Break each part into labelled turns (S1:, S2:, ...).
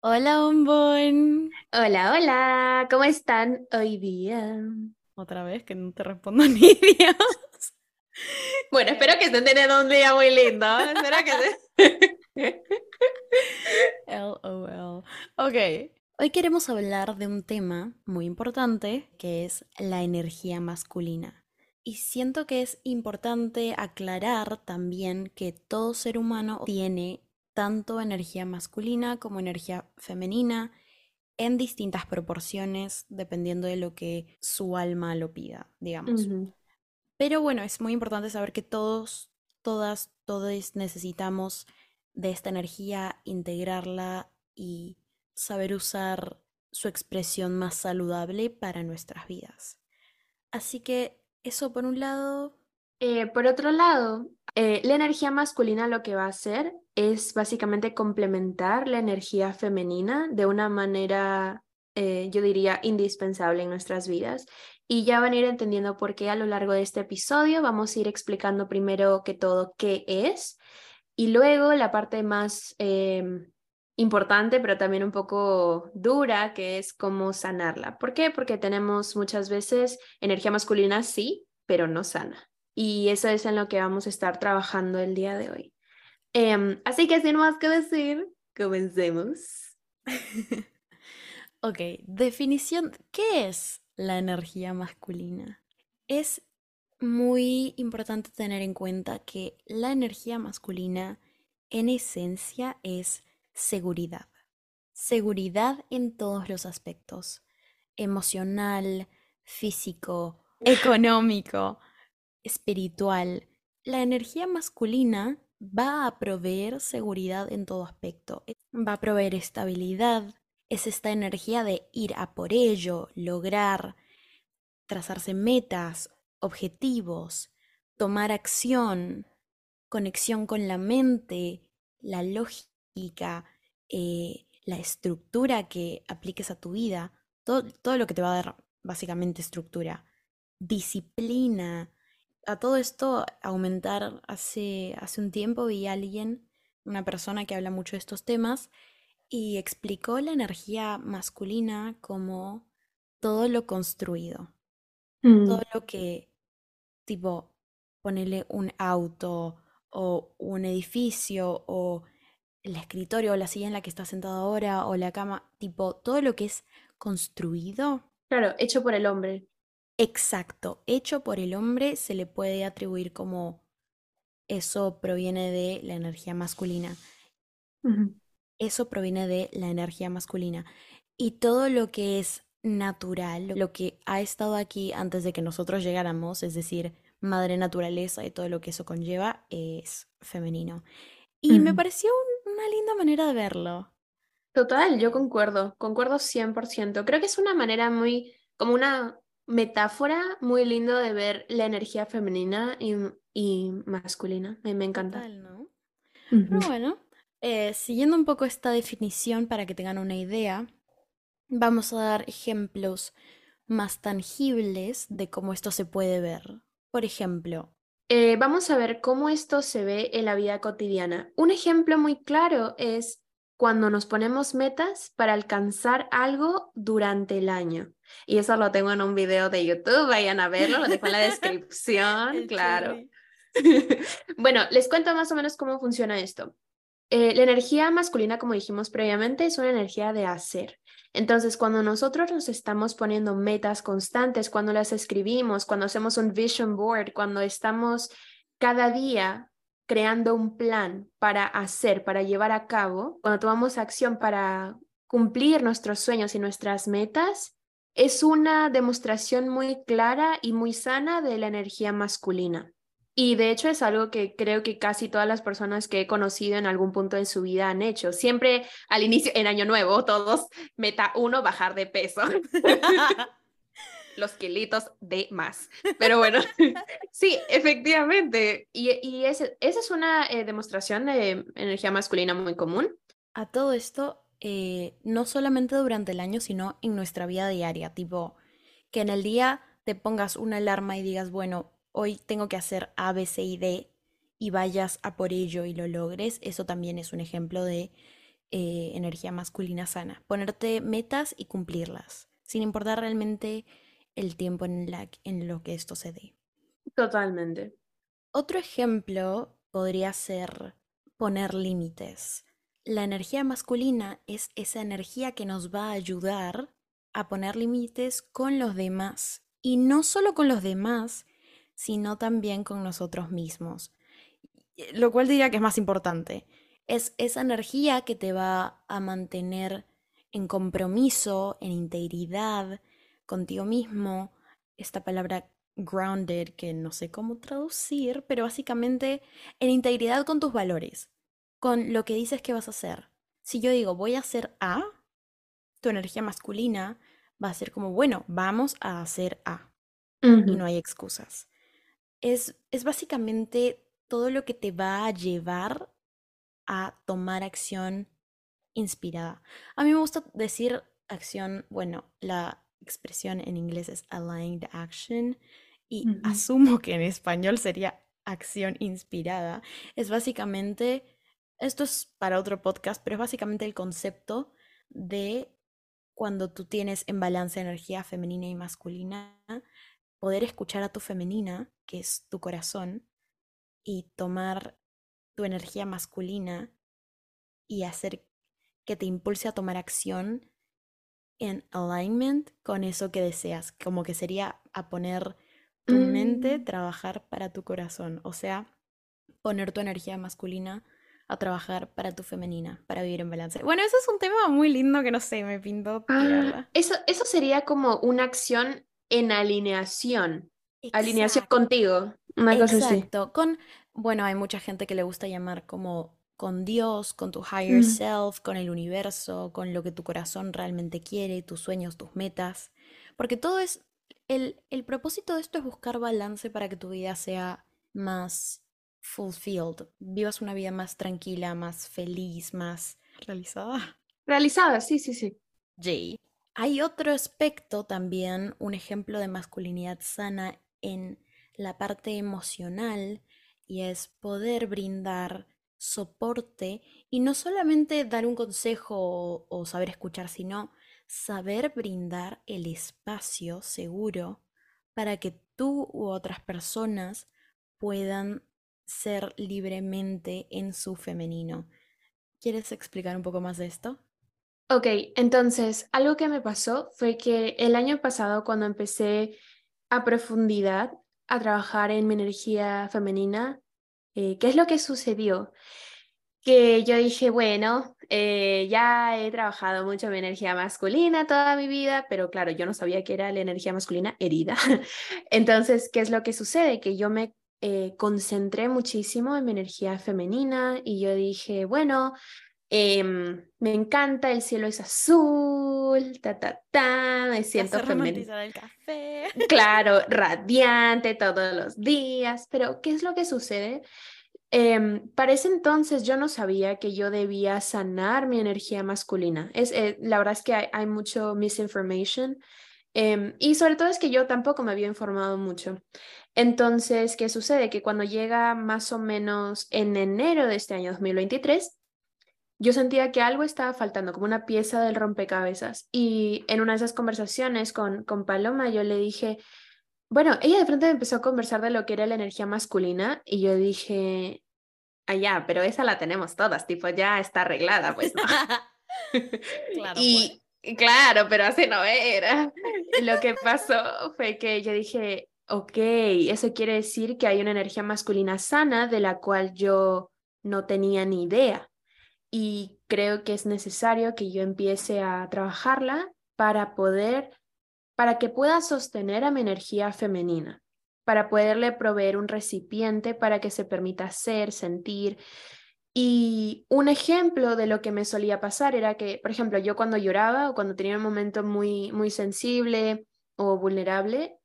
S1: Hola bombón.
S2: Hola, hola, ¿cómo están hoy día?
S1: Otra vez que no te respondo ni Dios.
S2: Bueno, espero que estén teniendo un día muy lindo. espero que
S1: LOL. Ok. Hoy queremos hablar de un tema muy importante que es la energía masculina. Y siento que es importante aclarar también que todo ser humano tiene tanto energía masculina como energía femenina en distintas proporciones dependiendo de lo que su alma lo pida, digamos. Pero bueno, es muy importante saber que todos, todas, todos necesitamos de esta energía, integrarla y saber usar su expresión más saludable para nuestras vidas. Así que eso por un lado.
S2: Eh, por otro lado, eh, la energía masculina lo que va a hacer es básicamente complementar la energía femenina de una manera, eh, yo diría, indispensable en nuestras vidas. Y ya van a ir entendiendo por qué a lo largo de este episodio. Vamos a ir explicando primero que todo qué es y luego la parte más em, importante, pero también un poco dura, que es cómo sanarla. ¿Por qué? Porque tenemos muchas veces energía masculina, sí, pero no sana. Y eso es en lo que vamos a estar trabajando el día de hoy. Em, así que sin más que decir, comencemos.
S1: ok, definición, ¿qué es la energía masculina? Es muy importante tener en cuenta que la energía masculina en esencia es seguridad. Seguridad en todos los aspectos, emocional, físico, económico, espiritual. La energía masculina va a proveer seguridad en todo aspecto, va a proveer estabilidad, es esta energía de ir a por ello, lograr, trazarse metas, objetivos, tomar acción, conexión con la mente, la lógica, eh, la estructura que apliques a tu vida, todo, todo lo que te va a dar básicamente estructura, disciplina, a todo esto aumentar hace, hace un tiempo vi a alguien, una persona que habla mucho de estos temas, y explicó la energía masculina como todo lo construido. Todo mm. lo que, tipo, ponerle un auto o un edificio o el escritorio o la silla en la que estás sentado ahora o la cama, tipo, todo lo que es construido.
S2: Claro, hecho por el hombre.
S1: Exacto, hecho por el hombre se le puede atribuir como eso proviene de la energía masculina. Eso proviene de la energía masculina. Y todo lo que es natural, lo que ha estado aquí antes de que nosotros llegáramos, es decir, madre naturaleza y todo lo que eso conlleva, es femenino. Y me pareció una linda manera de verlo.
S2: Total, yo concuerdo, concuerdo 100%. Creo que es una manera muy, como una metáfora muy lindo de ver la energía femenina y, y masculina. A mí me encanta.
S1: ¿no? bueno, eh, siguiendo un poco esta definición para que tengan una idea, vamos a dar ejemplos más tangibles de cómo esto se puede ver. Por ejemplo,
S2: eh, vamos a ver cómo esto se ve en la vida cotidiana. Un ejemplo muy claro es cuando nos ponemos metas para alcanzar algo durante el año. Y eso lo tengo en un video de YouTube, vayan a verlo, lo dejo en la descripción, claro. bueno, les cuento más o menos cómo funciona esto. Eh, la energía masculina, como dijimos previamente, es una energía de hacer. Entonces, cuando nosotros nos estamos poniendo metas constantes, cuando las escribimos, cuando hacemos un vision board, cuando estamos cada día creando un plan para hacer, para llevar a cabo, cuando tomamos acción para cumplir nuestros sueños y nuestras metas, es una demostración muy clara y muy sana de la energía masculina. Y de hecho es algo que creo que casi todas las personas que he conocido en algún punto de su vida han hecho. Siempre al inicio, en Año Nuevo, todos, meta uno, bajar de peso. los kilitos de más. Pero bueno, sí, efectivamente. Y, y esa es una eh, demostración de energía masculina muy común.
S1: A todo esto, eh, no solamente durante el año, sino en nuestra vida diaria, tipo que en el día te pongas una alarma y digas, bueno, hoy tengo que hacer A, B, C y D y vayas a por ello y lo logres, eso también es un ejemplo de eh, energía masculina sana. Ponerte metas y cumplirlas, sin importar realmente el tiempo en, la, en lo que esto se dé.
S2: Totalmente.
S1: Otro ejemplo podría ser poner límites. La energía masculina es esa energía que nos va a ayudar a poner límites con los demás. Y no solo con los demás, sino también con nosotros mismos. Lo cual diría que es más importante. Es esa energía que te va a mantener en compromiso, en integridad contigo mismo. Esta palabra grounded, que no sé cómo traducir, pero básicamente en integridad con tus valores, con lo que dices que vas a hacer. Si yo digo voy a hacer A, tu energía masculina va a ser como, bueno, vamos a hacer A. Y no hay excusas. Es, es básicamente todo lo que te va a llevar a tomar acción inspirada. A mí me gusta decir acción, bueno, la expresión en inglés es aligned action y asumo que en español sería acción inspirada. Es básicamente, esto es para otro podcast, pero es básicamente el concepto de cuando tú tienes en balance energía femenina y masculina, poder escuchar a tu femenina, que es tu corazón, y tomar tu energía masculina y hacer que te impulse a tomar acción en alignment con eso que deseas, como que sería a poner tu mente, mm. trabajar para tu corazón, o sea, poner tu energía masculina a trabajar para tu femenina, para vivir en balance. Bueno, eso es un tema muy lindo que no sé, me pintó.
S2: Ah, eso, eso sería como una acción en alineación. Alineación contigo. Una cosa así.
S1: Exacto. Con, bueno, hay mucha gente que le gusta llamar como con Dios, con tu higher self, con el universo, con lo que tu corazón realmente quiere, tus sueños, tus metas. Porque todo es. El, el propósito de esto es buscar balance para que tu vida sea más fulfilled, vivas una vida más tranquila, más feliz, más realizada.
S2: Realizada, sí, sí, sí.
S1: Jay. Hay otro aspecto también, un ejemplo de masculinidad sana en la parte emocional y es poder brindar soporte y no solamente dar un consejo o, saber escuchar, sino saber brindar el espacio seguro para que tú u otras personas puedan ser libremente en su femenino. ¿Quieres explicar un poco más de esto?
S2: Ok, entonces, algo que me pasó fue que el año pasado cuando empecé a profundidad a trabajar en mi energía femenina, eh, ¿qué es lo que sucedió? Que yo dije, bueno, eh, ya he trabajado mucho mi energía masculina toda mi vida, pero claro, yo no sabía que era la energía masculina herida. Entonces, ¿qué es lo que sucede? Que yo me eh, concentré muchísimo en mi energía femenina y yo dije, bueno, em, me encanta, el cielo es azul, ta, ta, ta, me siento femenina.
S1: el café.
S2: Claro, radiante todos los días, pero ¿qué es lo que sucede? Eh, para ese entonces yo no sabía que yo debía sanar mi energía masculina. Es, eh, la verdad es que hay, hay mucho misinformation em, y sobre todo es que yo tampoco me había informado mucho. Entonces, ¿qué sucede? Que cuando llega más o menos en enero de este año 2023, yo sentía que algo estaba faltando, como una pieza del rompecabezas. Y en una de esas conversaciones con, con Paloma, yo le dije, bueno, ella de frente empezó a conversar de lo que era la energía masculina y yo dije, ah, pero esa la tenemos todas, tipo, ya está arreglada, pues no. claro, y pues. claro, pero así no era. Lo que pasó fue que yo dije, Ok, eso quiere decir que hay una energía masculina sana de la cual yo no tenía ni idea. Y creo que es necesario que yo empiece a trabajarla para poder, para que pueda sostener a mi energía femenina, para poderle proveer un recipiente para que se permita ser, sentir. Y un ejemplo de lo que me solía pasar era que, por ejemplo, yo cuando lloraba o cuando tenía un momento muy, muy sensible, o vulnerable,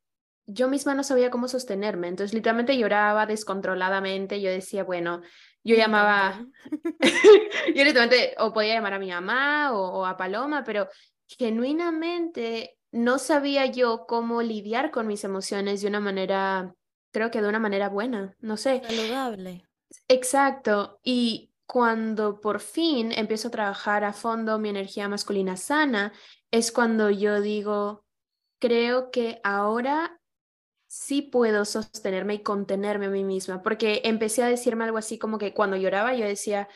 S2: yo misma no sabía cómo sostenerme. Entonces, literalmente lloraba descontroladamente. Yo decía, bueno, yo llamaba, yo literalmente o podía llamar a mi mamá o, a Paloma, pero genuinamente no sabía yo cómo lidiar con mis emociones de una manera, creo que de una manera buena, no sé.
S1: Saludable.
S2: Exacto. Y cuando por fin empiezo a trabajar a fondo mi energía masculina sana, es cuando yo digo, creo que ahora sí puedo sostenerme y contenerme a mí misma, porque empecé a decirme algo así como que cuando lloraba yo decía,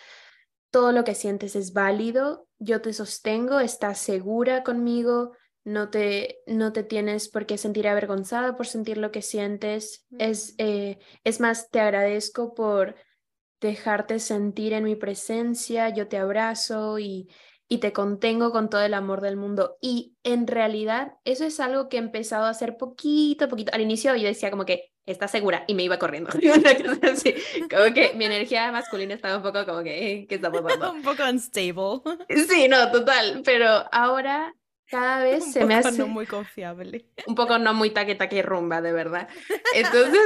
S2: todo lo que sientes es válido, yo te sostengo, estás segura conmigo, no te, no te tienes por qué sentir avergonzada por sentir lo que sientes, es, eh, es más, te agradezco por dejarte sentir en mi presencia, yo te abrazo y, y te contengo con todo el amor del mundo. Y en realidad eso es algo que he empezado a hacer poquito a poquito. Al inicio yo decía como que, está segura y me iba corriendo. como que mi energía masculina estaba un poco como que, ¿qué está pasando?
S1: un poco unstable.
S2: Sí, no, total. Pero ahora cada vez se me hace...
S1: no muy confiable.
S2: Un poco no muy taque taque rumba, de verdad. Entonces,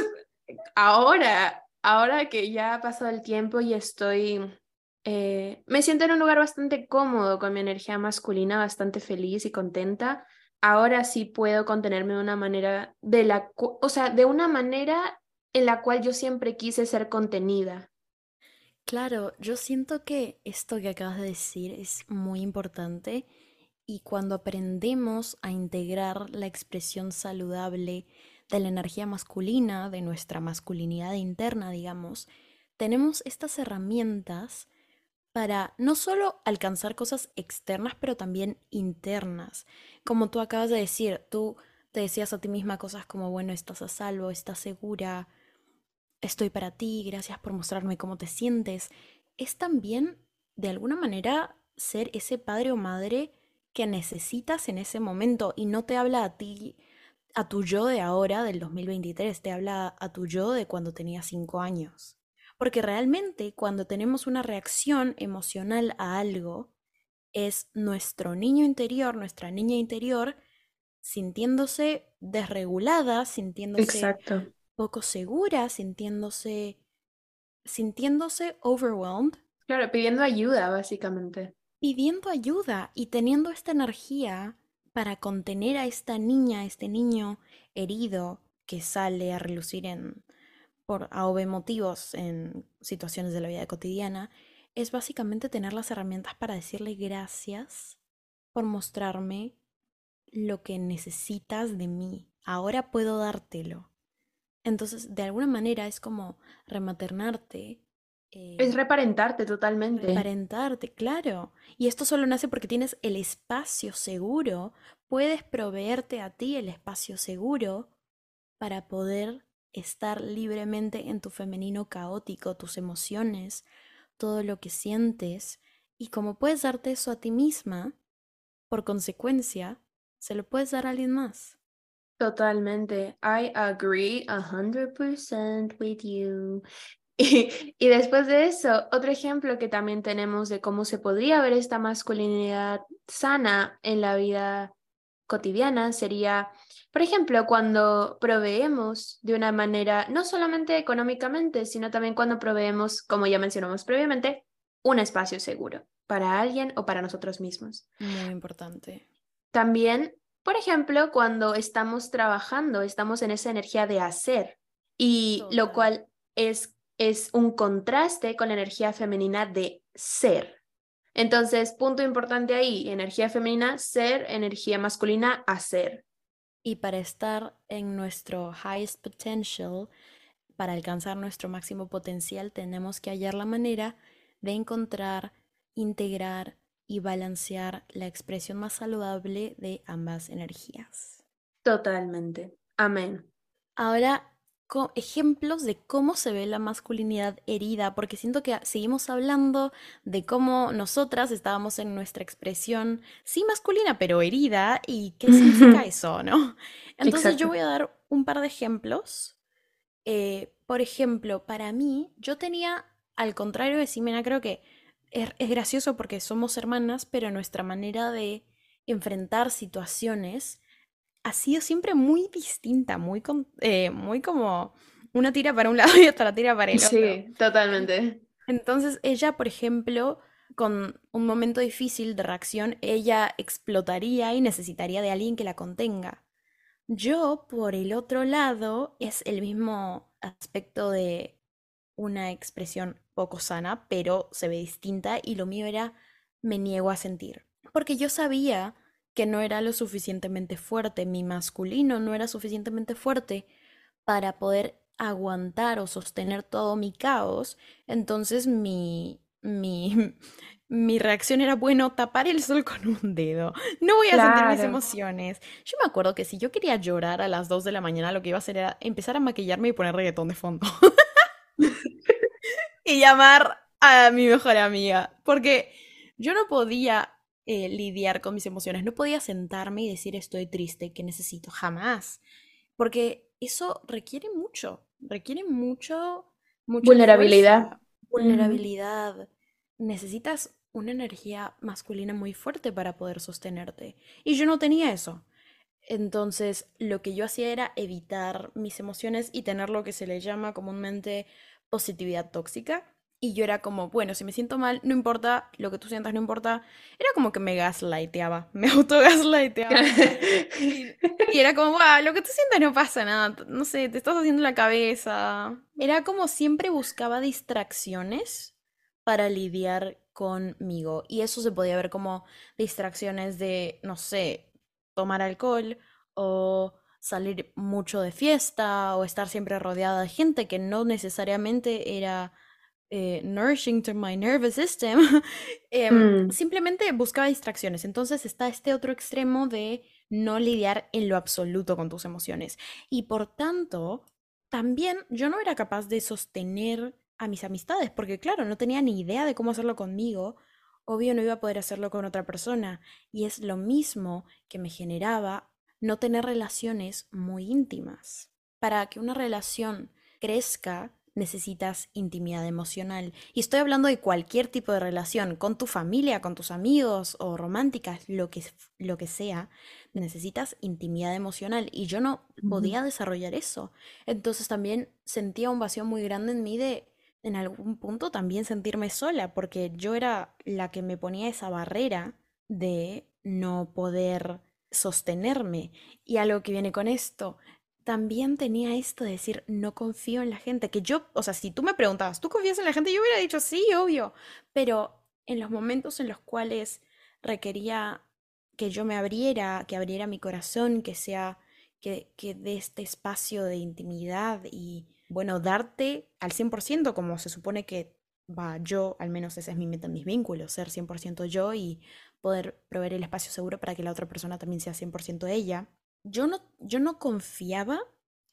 S2: ahora, ahora que ya ha pasado el tiempo y estoy eh, me siento en un lugar bastante cómodo con mi energía masculina, bastante feliz y contenta. Ahora sí puedo contenerme de una manera de la, o sea, de una manera en la cual yo siempre quise ser contenida.
S1: Claro, yo siento que esto que acabas de decir es muy importante y cuando aprendemos a integrar la expresión saludable de la energía masculina, de nuestra masculinidad interna, digamos, tenemos estas herramientas para no solo alcanzar cosas externas, pero también internas. Como tú acabas de decir, tú te decías a ti misma cosas como, bueno, estás a salvo, estás segura, estoy para ti, gracias por mostrarme cómo te sientes. Es también, de alguna manera, ser ese padre o madre que necesitas en ese momento y no te habla a ti, a tu yo de ahora, del 2023, te habla a tu yo de cuando tenías cinco años. Porque realmente cuando tenemos una reacción emocional a algo, es nuestro niño interior, nuestra niña interior, sintiéndose desregulada, sintiéndose poco segura, sintiéndose sintiéndose overwhelmed.
S2: Claro, pidiendo ayuda, básicamente.
S1: Pidiendo ayuda y teniendo esta energía para contener a esta niña, a este niño herido que sale a relucir en, por A o B motivos en situaciones de la vida cotidiana, es básicamente tener las herramientas para decirle gracias por mostrarme lo que necesitas de mí. Ahora puedo dártelo. Entonces, de alguna manera es como rematernarte.
S2: es reparentarte totalmente.
S1: Reparentarte, claro. Y esto solo nace porque tienes el espacio seguro. Puedes proveerte a ti el espacio seguro para poder estar libremente en tu femenino caótico, tus emociones, todo lo que sientes, y como puedes darte eso a ti misma, por consecuencia, se lo puedes dar a alguien más.
S2: Totalmente. I agree a hundred percent with you. Y, y, después de eso, otro ejemplo que también tenemos de cómo se podría ver esta masculinidad sana en la vida cotidiana sería por ejemplo, cuando proveemos de una manera, no solamente económicamente, sino también cuando proveemos, como ya mencionamos previamente, un espacio seguro para alguien o para nosotros mismos.
S1: Muy importante.
S2: También, por ejemplo, cuando estamos trabajando, estamos en esa energía de hacer, y lo cual es, es un contraste con la energía femenina de ser. Entonces, punto importante ahí, energía femenina, ser, energía masculina, hacer.
S1: Y para estar en nuestro highest potential, para alcanzar nuestro máximo potencial, tenemos que hallar la manera de encontrar, integrar y balancear la expresión más saludable de ambas energías.
S2: Totalmente. Amén.
S1: Ahora ejemplos de cómo se ve la masculinidad herida, porque siento que seguimos hablando de cómo nosotras estábamos en nuestra expresión, sí masculina, pero herida, y qué significa eso, ¿no? Entonces yo voy a dar un par de ejemplos. Eh, por ejemplo, para mí, yo tenía, al contrario de Simena, creo que es, es gracioso porque somos hermanas, pero nuestra manera de enfrentar situaciones ha sido siempre muy distinta, muy, eh, muy como una tira para un lado y otra tira para el otro.
S2: Sí, totalmente.
S1: Entonces ella, por ejemplo, con un momento difícil de reacción, ella explotaría y necesitaría de alguien que la contenga. Yo, por el otro lado, es el mismo aspecto de una expresión poco sana, pero se ve distinta y lo mío era me niego a sentir. Porque yo sabía que no era lo suficientemente fuerte, mi masculino no era suficientemente fuerte para poder aguantar o sostener todo mi caos, entonces mi, mi, mi reacción era, bueno, tapar el sol con un dedo. No voy a sentir mis emociones. Yo me acuerdo que si yo quería llorar a las 2 de la mañana, lo que iba a hacer era empezar a maquillarme y poner reggaetón de fondo. y llamar a mi mejor amiga. Porque yo no podía eh, lidiar con mis emociones. No podía sentarme y decir estoy triste, que necesito. Jamás. Porque eso requiere mucho requiere mucho,
S2: vulnerabilidad.
S1: vulnerabilidad. Necesitas una energía masculina muy fuerte para poder sostenerte. Y yo no tenía eso. Entonces, lo que yo hacía era evitar mis emociones y tener lo que se le llama comúnmente positividad tóxica, y yo era como, bueno, si me siento mal, no importa, lo que tú sientas no importa. Era como que me gaslighteaba, me auto-gaslighteaba. y, era como, wow, lo que tú sientas no pasa nada, no sé, te estás haciendo la cabeza. Era como siempre buscaba distracciones para lidiar conmigo. Y eso se podía ver como distracciones de, no sé, tomar alcohol o salir mucho de fiesta o estar siempre rodeada de gente que no necesariamente era eh, nourishing to my nervous system, em, mm. simplemente buscaba distracciones. Entonces está este otro extremo de no lidiar en lo absoluto con tus emociones. Y por tanto, también yo no era capaz de sostener a mis amistades, porque claro, no tenía ni idea de cómo hacerlo conmigo. Obvio no iba a poder hacerlo con otra persona. Y es lo mismo que me generaba no tener relaciones muy íntimas. Para que una relación crezca, necesitas intimidad emocional. Y estoy hablando de cualquier tipo de relación, con tu familia, con tus amigos o románticas, lo que, lo que sea, necesitas intimidad emocional. Y yo no podía desarrollar eso. Entonces también sentía un vacío muy grande en mí de, en algún punto, también sentirme sola, porque yo era la que me ponía esa barrera de no poder sostenerme. Y algo que viene con esto, también tenía esto de decir, no confío en la gente, que yo, o sea, si tú me preguntabas, ¿tú confías en la gente? Yo hubiera dicho, sí, obvio, pero en los momentos en los cuales requería que yo me abriera, que abriera mi corazón, que sea, que, que dé este espacio de intimidad y, bueno, darte al 100% como se supone que va yo, al menos esa es mi meta en mis vínculos, ser 100% yo y poder proveer el espacio seguro para que la otra persona también sea 100% ella yo no, yo no confiaba,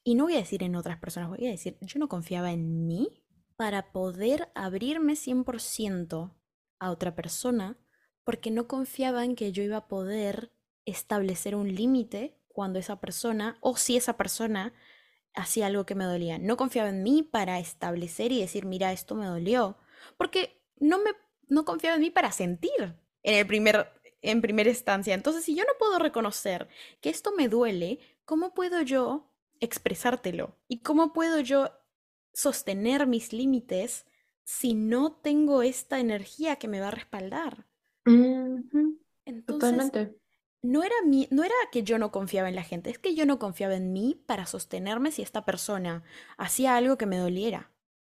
S1: y no voy a decir en otras personas, voy a decir, yo no confiaba en mí para poder abrirme 100% a otra persona, porque no confiaba en que yo iba a poder establecer un límite cuando esa persona, o si esa persona hacía algo que me dolía. No confiaba en mí para establecer y decir, mira, esto me dolió, porque no me no confiaba en mí para sentir en el primer en primera instancia. Entonces, si yo no puedo reconocer que esto me duele, ¿cómo puedo yo expresártelo? ¿Y cómo puedo yo sostener mis límites si no tengo esta energía que me va a respaldar? Entonces, No era, mi, no era que yo no confiaba en la gente, es que yo no confiaba en mí para sostenerme si esta persona hacía algo que me doliera,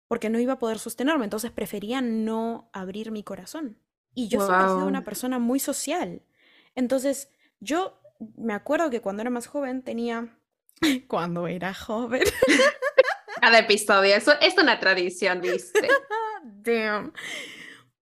S1: porque no iba a poder sostenerme, entonces prefería no abrir mi corazón. Y yo siempre he sido una persona muy social. Entonces, yo me acuerdo que cuando era más joven tenía... cuando era joven.
S2: Cada episodio, eso es una tradición, ¿viste?
S1: Damn.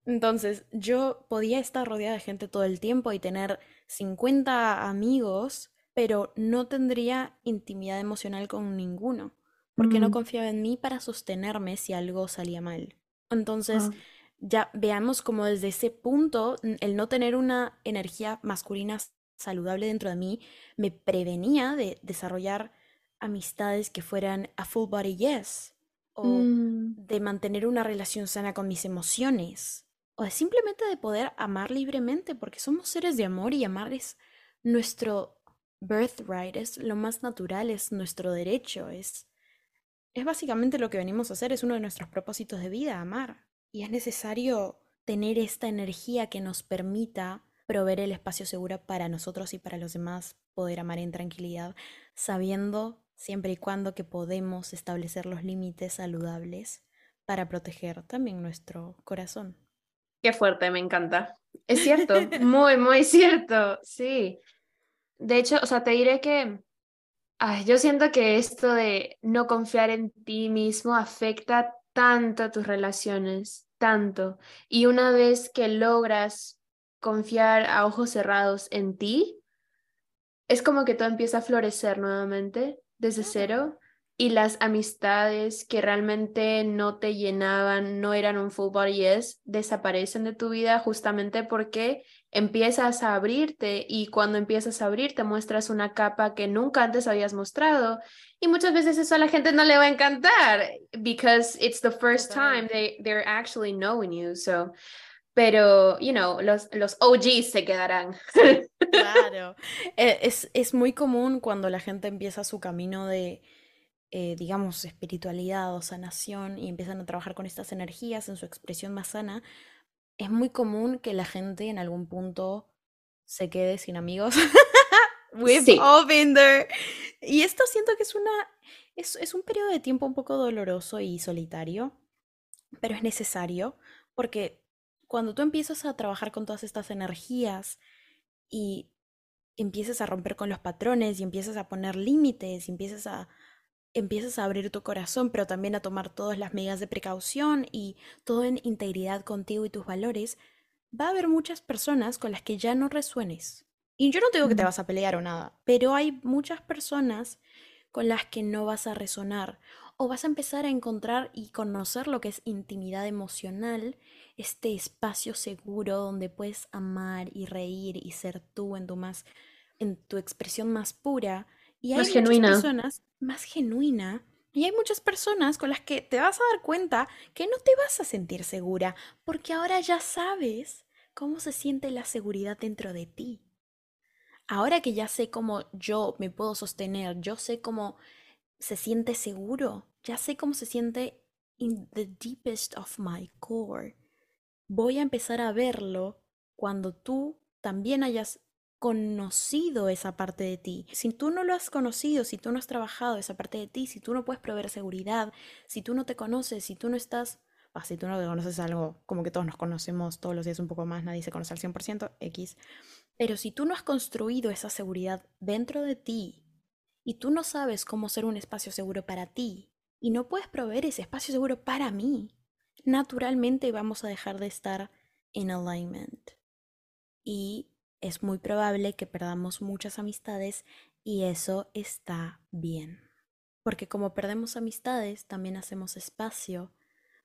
S1: Entonces, yo podía estar rodeada de gente todo el tiempo y tener 50 amigos, pero no tendría intimidad emocional con ninguno, porque no mm. confiaba en mí para sostenerme si algo salía mal. Entonces, ah ya veamos como desde ese punto el no tener una energía masculina saludable dentro de mí me prevenía de desarrollar amistades que fueran a full body yes o mm. de mantener una relación sana con mis emociones o simplemente de poder amar libremente porque somos seres de amor y amar es nuestro birthright, es lo más natural, es nuestro derecho, es, es básicamente lo que venimos a hacer, es uno de nuestros propósitos de vida, amar. Y es necesario tener esta energía que nos permita proveer el espacio seguro para nosotros y para los demás, poder amar en tranquilidad, sabiendo siempre y cuando que podemos establecer los límites saludables para proteger también nuestro corazón.
S2: Qué fuerte, me encanta. Es cierto, muy, muy cierto, sí. De hecho, o sea, te diré que ay, yo siento que esto de no confiar en ti mismo afecta tanto a tus relaciones, tanto. Y una vez que logras confiar a ojos cerrados en ti, es como que todo empieza a florecer nuevamente desde cero y las amistades que realmente no te llenaban, no eran un full body yes, desaparecen de tu vida justamente porque empiezas a abrirte y cuando empiezas a abrirte muestras una capa que nunca antes habías mostrado y muchas veces eso a la gente no le va a encantar because it's the first time they they're actually knowing you so pero, you know, los, los OGs se quedarán.
S1: Claro. Eh, es, es muy común cuando la gente empieza su camino de, eh, digamos, espiritualidad o sanación y empiezan a trabajar con estas energías en su expresión más sana, es muy común que la gente en algún punto se quede sin amigos. We've all been there. Y esto siento que es una es, es un periodo de tiempo un poco doloroso y solitario, pero es necesario porque cuando tú empiezas a trabajar con todas estas energías y empiezas a romper con los patrones y empiezas a poner límites y empiezas a, empiezas a abrir tu corazón, pero también a tomar todas las medidas de precaución y todo en integridad contigo y tus valores, va a haber muchas personas con las que ya no resuenes. Y yo no te digo que te vas a pelear o nada, pero hay muchas personas con las que no vas a resonar o vas a empezar a encontrar y conocer lo que es intimidad emocional, este espacio seguro donde puedes amar y reír y ser tú en tu más en tu expresión más pura y hay muchas personas más genuina. Y hay muchas personas con las que te vas a dar cuenta que no te vas a sentir segura, porque ahora ya sabes cómo se siente la seguridad dentro de ti. Ahora que ya sé cómo yo me puedo sostener, yo sé cómo se siente seguro, ya sé cómo se siente in the deepest of my core. Voy a empezar a verlo cuando tú también hayas conocido esa parte de ti. Si tú no lo has conocido, si tú no has trabajado esa parte de ti, si tú no puedes proveer seguridad, si tú no te conoces, si tú no estás, ah, si tú no te conoces algo, como que todos nos conocemos todos los días un poco más, nadie se conoce al 100%, X. Pero si tú no has construido esa seguridad dentro de ti y tú no sabes cómo ser un espacio seguro para ti y no puedes proveer ese espacio seguro para mí, naturalmente vamos a dejar de estar en alignment. Y es muy probable que perdamos muchas amistades y eso está bien. Porque como perdemos amistades, también hacemos espacio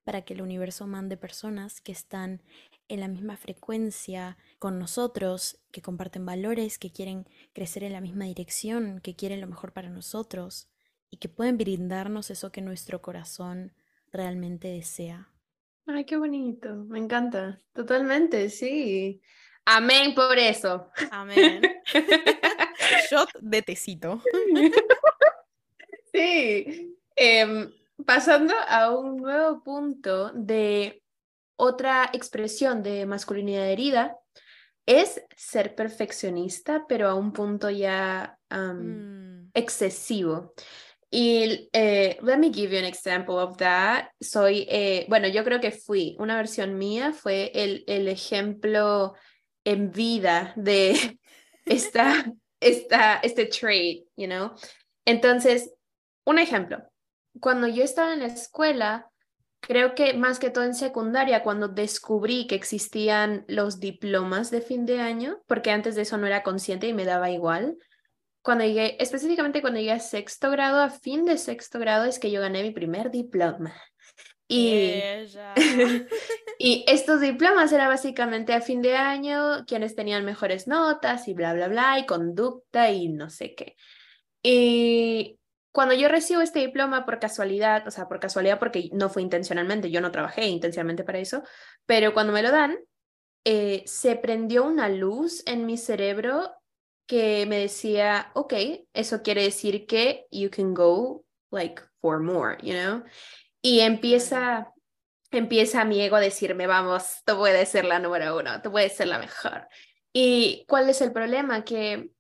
S1: para que el universo mande personas que están en la misma frecuencia con nosotros, que comparten valores, que quieren crecer en la misma dirección, que quieren lo mejor para nosotros y que pueden brindarnos eso que nuestro corazón realmente desea.
S2: Ay, qué bonito, me encanta, totalmente, sí. Amén por eso.
S1: Amén. Shot de tecito.
S2: sí. Em, pasando a un nuevo punto de otra expresión de masculinidad herida, es ser perfeccionista, pero a un punto ya mm. excesivo. Y eh, let me give you an example of that. Soy, eh, bueno, yo creo que fui, una versión mía fue el, el ejemplo en vida de esta, esta, este trade, you know. Entonces, un ejemplo, cuando yo estaba en la escuela, creo que más que todo en secundaria, cuando descubrí que existían los diplomas de fin de año, porque antes de eso no era consciente y me daba igual. Cuando llegué, específicamente cuando llegué a sexto grado, a fin de sexto grado, es que yo gané mi primer diploma. Y, y estos diplomas eran básicamente a fin de año quienes tenían mejores notas y bla, bla, bla, y conducta y no sé qué. Y cuando yo recibo este diploma por casualidad, o sea, por casualidad porque no fue intencionalmente, yo no trabajé intencionalmente para eso, pero cuando me lo dan, eh, se prendió una luz en mi cerebro que me decía, ok, eso quiere decir que you can go like for more, you know? Y empieza, empieza mi ego a decirme, vamos, tú puedes ser la número uno, tú puedes ser la mejor. ¿Y cuál es el problema? Que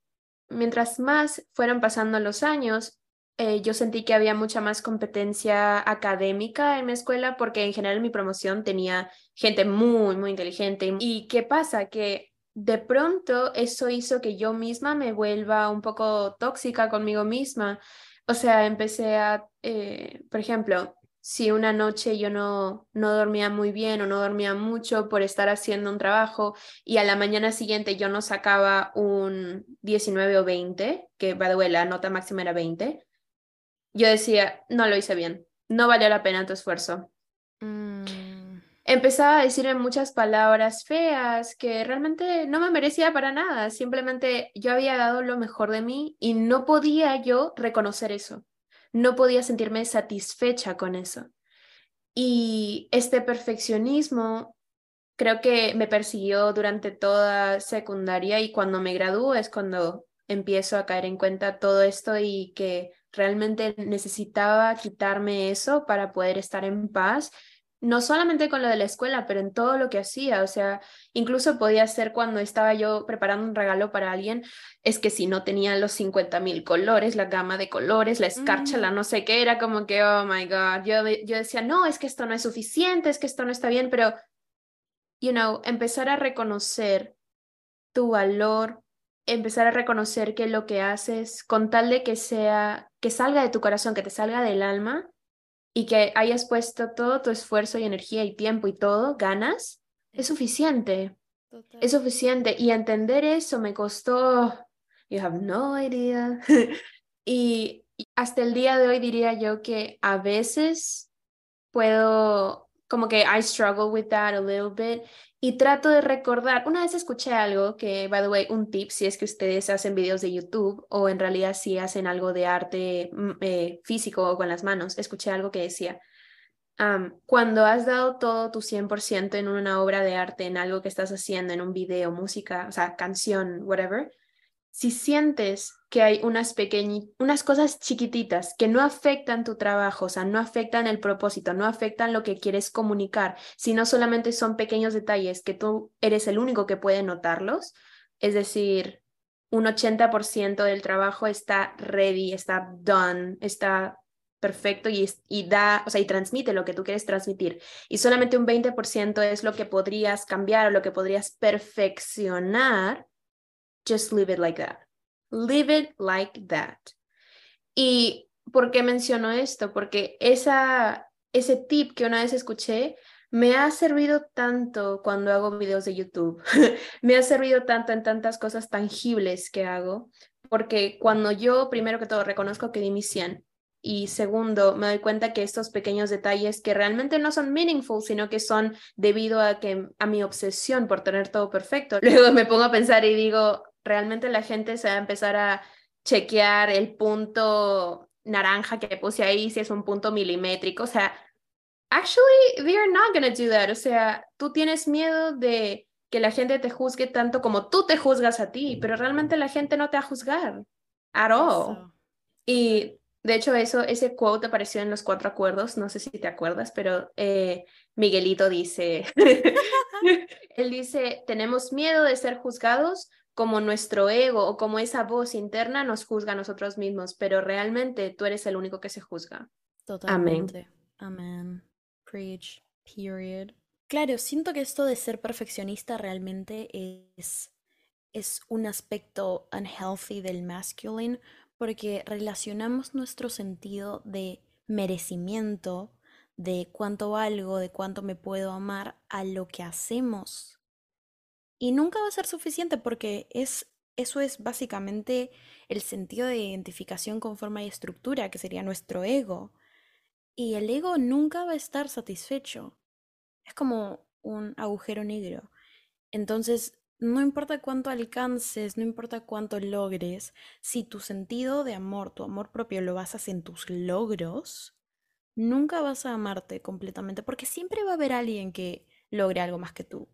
S2: mientras más fueron pasando los años, eh, yo sentí que había mucha más competencia académica en mi escuela porque en general mi promoción tenía gente muy, muy inteligente. ¿Y qué pasa? Que de pronto eso hizo que yo misma me vuelva un poco tóxica conmigo misma. O sea, empecé a, eh, por ejemplo, si una noche yo no, no dormía muy bien o no dormía mucho por estar haciendo un trabajo y a la mañana siguiente yo no sacaba un 19 o 20, que by the way la nota máxima era 20, yo decía, no lo hice bien, no valió la pena tu esfuerzo. Mm. Empezaba a decirme muchas palabras feas que realmente no me merecía para nada, simplemente yo había dado lo mejor de mí y no podía yo reconocer eso, no podía sentirme satisfecha con eso. Y este perfeccionismo creo que me persiguió durante toda secundaria y cuando me gradúo es cuando empiezo a caer en cuenta todo esto y que realmente necesitaba quitarme eso para poder estar en paz, no solamente con lo de la escuela, pero en todo lo que hacía, o sea, incluso podía ser cuando estaba yo preparando un regalo para alguien, es que si no tenía los 50 mil colores, la gama de colores, la escarcha, la mm. no sé qué, era como que, oh my God, yo, yo decía, no, es que esto no es suficiente, es que esto no está bien, pero, you know, empezar a reconocer tu valor empezar a reconocer que lo que haces, con tal de que sea, que salga de tu corazón, que te salga del alma y que hayas puesto todo tu esfuerzo y energía y tiempo y todo, ganas, es suficiente. Es suficiente. Y entender eso me costó, you have no idea. y hasta el día de hoy diría yo que a veces puedo, como que I struggle with that a little bit y trato de recordar, una vez escuché algo que, by the way, un tip, si es que ustedes hacen videos de YouTube o en realidad si hacen algo de arte mm, eh, físico o con las manos, escuché algo que decía, cuando has dado todo tu 100% en una obra de arte, en algo que estás haciendo, en un video, música, o sea, canción, whatever, si sientes que hay unas unas cosas chiquititas que no afectan tu trabajo, o sea, no afectan el propósito, no afectan lo que quieres comunicar, sino solamente son pequeños detalles que tú eres el único que puede notarlos, es decir, un 80% del trabajo está ready, está done, está perfecto y, y da, o sea, y transmite lo que tú quieres transmitir. Y solamente un 20% es lo que podrías cambiar o lo que podrías perfeccionar Just leave it like that. Leave it like that. ¿Y por qué menciono esto? Porque esa, ese tip que una vez escuché me ha servido tanto cuando hago videos de YouTube. me ha servido tanto en tantas cosas tangibles que hago. Porque cuando yo, primero que todo, reconozco que di mi 100 y segundo, me doy cuenta que estos pequeños detalles que realmente no son meaningful, sino que son debido a que a mi obsesión por tener todo perfecto. Luego me pongo a pensar y digo, realmente la gente se va a empezar a chequear el punto naranja que puse ahí, si es un punto milimétrico. O sea, actually, they are not going to do that. O sea, tú tienes miedo de que la gente te juzgue tanto como tú te juzgas a ti, pero realmente la gente no te va a juzgar at all. Y de hecho, eso, ese quote apareció en los cuatro acuerdos, no sé si te acuerdas, pero eh, Miguelito dice, él dice, tenemos miedo de ser juzgados como nuestro ego o como esa voz interna nos juzga a nosotros mismos, pero realmente tú eres el único que se juzga.
S1: Totalmente. Amén. Preach. Period. Claro, siento que esto de ser perfeccionista realmente es, es un aspecto unhealthy del masculine porque relacionamos nuestro sentido de merecimiento, de cuánto valgo, de cuánto me puedo amar a lo que hacemos y nunca va a ser suficiente porque es, eso es básicamente el sentido de identificación con forma y estructura, que sería nuestro ego. Y el ego nunca va a estar satisfecho. Es como un agujero negro. Entonces, no importa cuánto alcances, no importa cuánto logres, si tu sentido de amor, tu amor propio lo basas en tus logros, nunca vas a amarte completamente, porque siempre va a haber alguien que logre algo más que tú.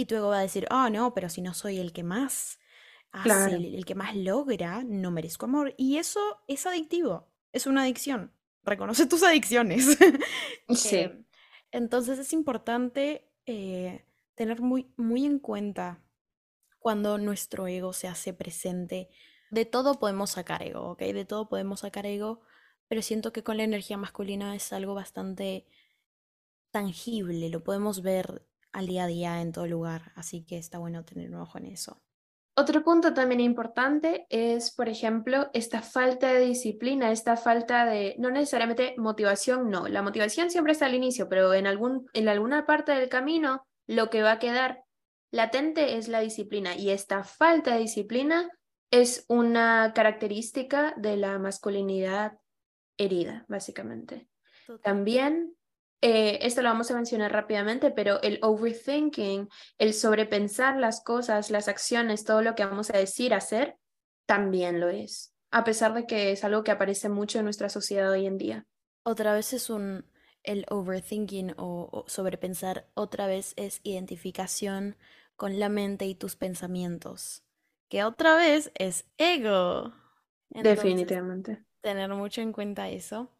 S1: Y tu ego va a decir, oh no, pero si no soy el que más hace,
S2: Claro.
S1: el, el que más logra, no merezco amor. Y eso es adictivo, es una adicción. Reconoce tus adicciones.
S2: Sí.
S1: Eh, entonces es importante eh, tener muy, muy en cuenta cuando nuestro ego se hace presente. De todo podemos sacar ego, ¿ok? De todo podemos sacar ego, pero siento que con la energía masculina es algo bastante tangible, lo podemos ver al día a día en todo lugar, así que está bueno tener un ojo en eso.
S2: Otro punto también importante es, por ejemplo, esta falta de disciplina, esta falta de, no necesariamente motivación, no, la motivación siempre está al inicio, pero en, algún, en alguna parte del camino lo que va a quedar latente es la disciplina y esta falta de disciplina es una característica de la masculinidad herida, básicamente. También, eh, esto lo vamos a mencionar rápidamente, pero el overthinking, el sobrepensar las cosas, las acciones, todo lo que vamos a decir, hacer, también lo es, a pesar de que es algo que aparece mucho en nuestra sociedad hoy en día.
S1: Otra vez es un, el overthinking o, o sobrepensar, otra vez es identificación con la mente y tus pensamientos, que otra vez es ego. Entonces,
S2: Definitivamente.
S1: tener mucho en cuenta eso.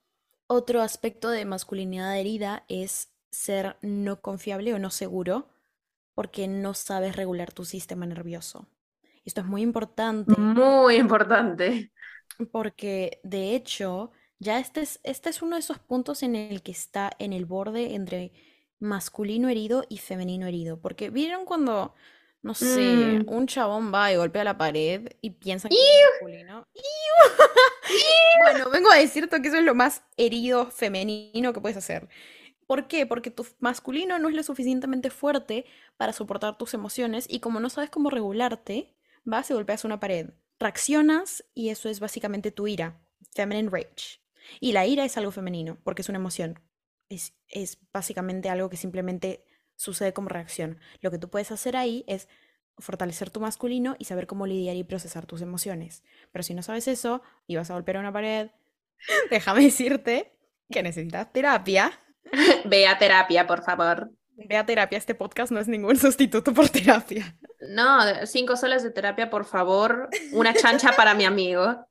S1: Otro aspecto de masculinidad herida es ser no confiable o no seguro porque no sabes regular tu sistema nervioso. Esto es muy importante
S2: Muy importante.
S1: porque de hecho ya este es, este es uno de esos puntos en el que está en el borde entre masculino herido y femenino herido. Porque vieron cuando, no sé,
S2: Mm.
S1: un chabón va y golpea la pared y piensa que es masculino. Bueno, vengo a decirte que eso es lo más herido femenino que puedes hacer. ¿Por qué? Porque tu masculino no es lo suficientemente fuerte para soportar tus emociones y como no sabes cómo regularte, vas y golpeas una pared. Reaccionas y eso es básicamente tu ira, feminine rage. Y la ira es algo femenino porque es una emoción. Es, es básicamente algo que simplemente sucede como reacción. Lo que tú puedes hacer ahí es fortalecer tu masculino y saber cómo lidiar y procesar tus emociones. Pero si no sabes eso y vas a golpear una pared, déjame decirte que necesitas terapia.
S2: Ve a terapia, por favor.
S1: Ve a terapia, este podcast no es ningún sustituto por terapia.
S2: No, cinco soles de terapia, por favor. Una chancha para mi amigo.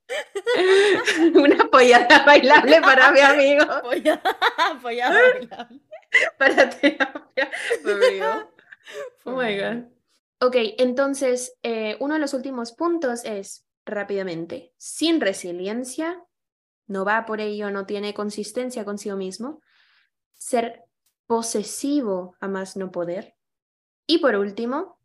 S2: Una pollada bailable para mi amigo.
S1: Apoyada bailable.
S2: Para terapia, Oh my. God. Ok, entonces, eh, uno de los últimos puntos es, rápidamente, sin resiliencia, no va por ello, no tiene consistencia consigo mismo, ser posesivo a más no poder. Y por último,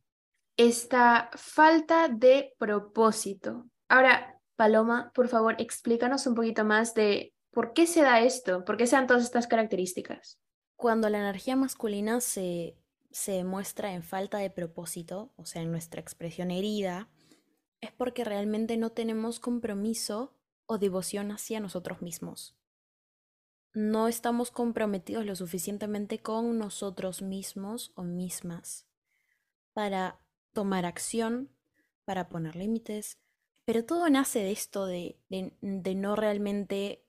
S2: esta falta de propósito. Ahora, Paloma, por favor, explícanos un poquito más de por qué se da esto, por qué se dan todas estas características.
S1: Cuando la energía masculina se, se muestra en falta de propósito, o sea, en nuestra expresión herida, es porque realmente no tenemos compromiso o devoción hacia nosotros mismos. No estamos comprometidos lo suficientemente con nosotros mismos o mismas para tomar acción, para poner límites, pero todo nace de esto de, de, de no realmente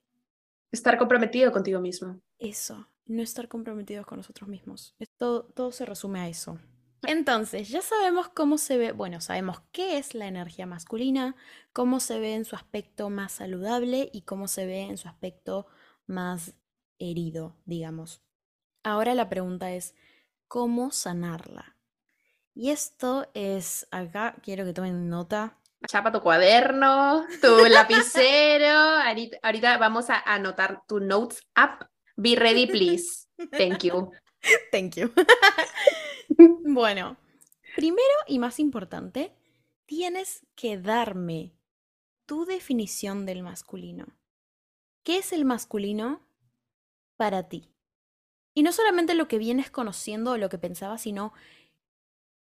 S2: Estar comprometido contigo mismo.
S1: eso, no estar comprometidos con nosotros mismos. Todo, todo se resume a eso. Entonces, ya sabemos cómo se ve, bueno, sabemos qué es la energía masculina, cómo se ve en su aspecto más saludable y cómo se ve en su aspecto más herido, digamos. Ahora la pregunta es, ¿cómo sanarla? Y esto es, acá quiero que tomen nota.
S2: Chapa tu cuaderno, tu lapicero. Ahorita, ahorita vamos a anotar tu notes app. Be ready, please. Thank you.
S1: Thank you. Bueno, primero y más importante, tienes que darme tu definición del masculino. ¿Qué es el masculino para ti? Y no solamente lo que vienes conociendo o lo que pensabas, sino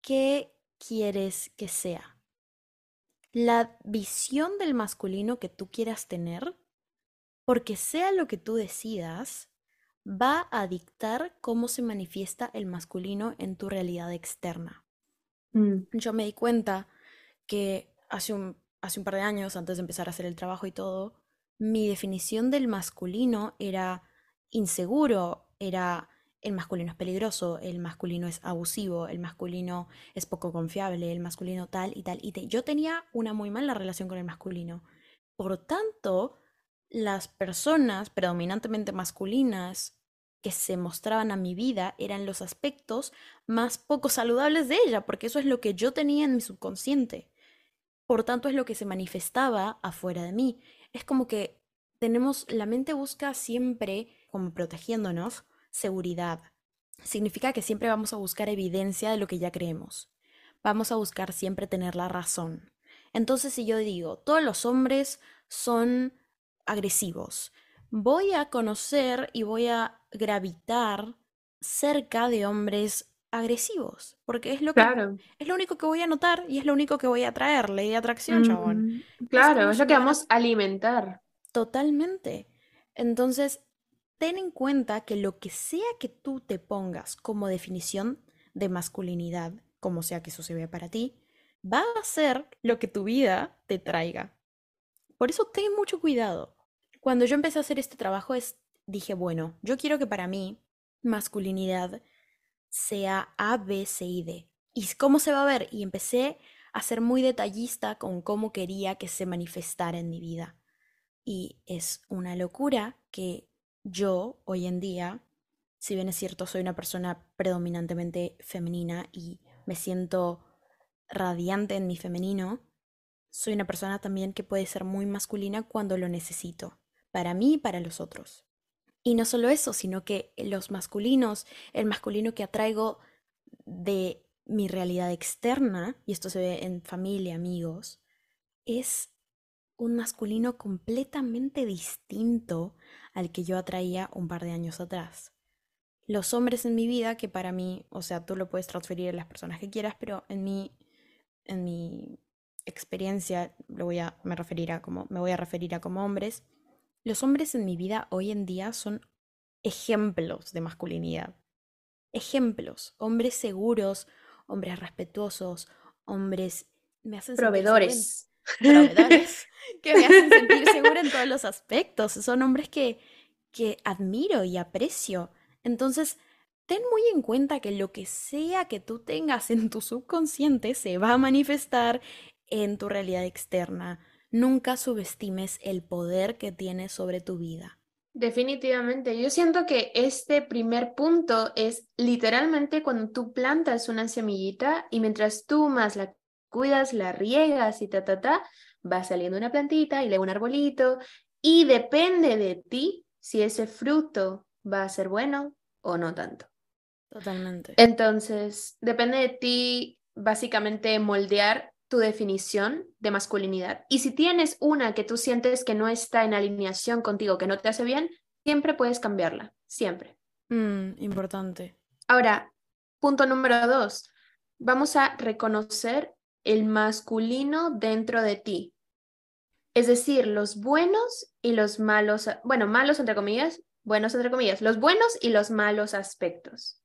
S1: qué quieres que sea. La visión del masculino que tú quieras tener, porque sea lo que tú decidas, va a dictar cómo se manifiesta el masculino en tu realidad externa.
S2: Mm,
S1: Yo me di cuenta que hace un, hace un par de años, antes de empezar a hacer el trabajo y todo, mi definición del masculino era inseguro, era el masculino es peligroso, el masculino es abusivo, el masculino es poco confiable, el masculino tal y tal y. Yo tenía una muy mala relación con el masculino. Por tanto, las personas predominantemente masculinas que se mostraban a mi vida eran los aspectos más poco saludables de ella, porque eso es lo que yo tenía en mi subconsciente. Por tanto, es lo que se manifestaba afuera de mí. Es como que tenemos, la mente busca siempre, como protegiéndonos, seguridad. Significa que siempre vamos a buscar evidencia de lo que ya creemos. Vamos a buscar siempre tener la razón. Entonces, si yo digo, todos los hombres son agresivos, voy a conocer y voy a gravitar cerca de hombres agresivos, porque es lo que es lo único que voy a notar y es lo único que voy a traer, ley de atracción, chabón.
S2: Claro, es, lo que vamos a alimentar.
S1: Totalmente. Entonces, ten en cuenta que lo que sea que tú te pongas como definición de masculinidad, como sea que eso se vea para ti, va a ser lo que tu vida te traiga. Por eso ten mucho cuidado. Cuando yo empecé a hacer este trabajo es, dije, bueno, yo quiero que para mí masculinidad sea A, B, C y D. ¿Y cómo se va a ver? Y empecé a ser muy detallista con cómo quería que se manifestara en mi vida. Y es una locura que yo hoy en día, si bien es cierto, soy una persona predominantemente femenina y me siento radiante en mi femenino, soy una persona también que puede ser muy masculina cuando lo necesito, para mí y para los otros. Y no solo eso, sino que los masculinos, el masculino que atraigo de mi realidad externa, y esto se ve en familia, amigos, es un masculino completamente distinto al que yo atraía un par de años atrás. Los hombres en mi vida, que para mí, o sea, tú lo puedes transferir a las personas que quieras, pero en mi, en mi experiencia voy a, me, referir a como, me voy a referir a como hombres. Los hombres en mi vida hoy en día son ejemplos de masculinidad. Ejemplos, hombres seguros, hombres respetuosos, hombres
S2: me hacen proveedores
S1: proveedores que me hacen sentir segura en todos los aspectos. Son hombres que, que admiro y aprecio. Entonces, ten muy en cuenta que lo que sea que tú tengas en tu subconsciente se va a manifestar en tu realidad externa. Nunca subestimes el poder que tiene sobre tu vida.
S2: Definitivamente, yo siento que este primer punto es literalmente cuando tú plantas una semillita y mientras tú más la cuidas, la riegas y ta, ta, ta, va saliendo una plantita y luego un arbolito y depende de ti si ese fruto va a ser bueno o no tanto.
S1: Totalmente.
S2: Entonces, depende de ti básicamente moldear tu definición de masculinidad. Y si tienes una que tú sientes que no está en alineación contigo, que no te hace bien, siempre puedes cambiarla, siempre.
S1: Mm, importante.
S2: Ahora, punto número dos, vamos a reconocer el masculino dentro de ti. Es decir, los buenos y los malos, bueno, malos entre comillas, buenos entre comillas, los buenos y los malos aspectos.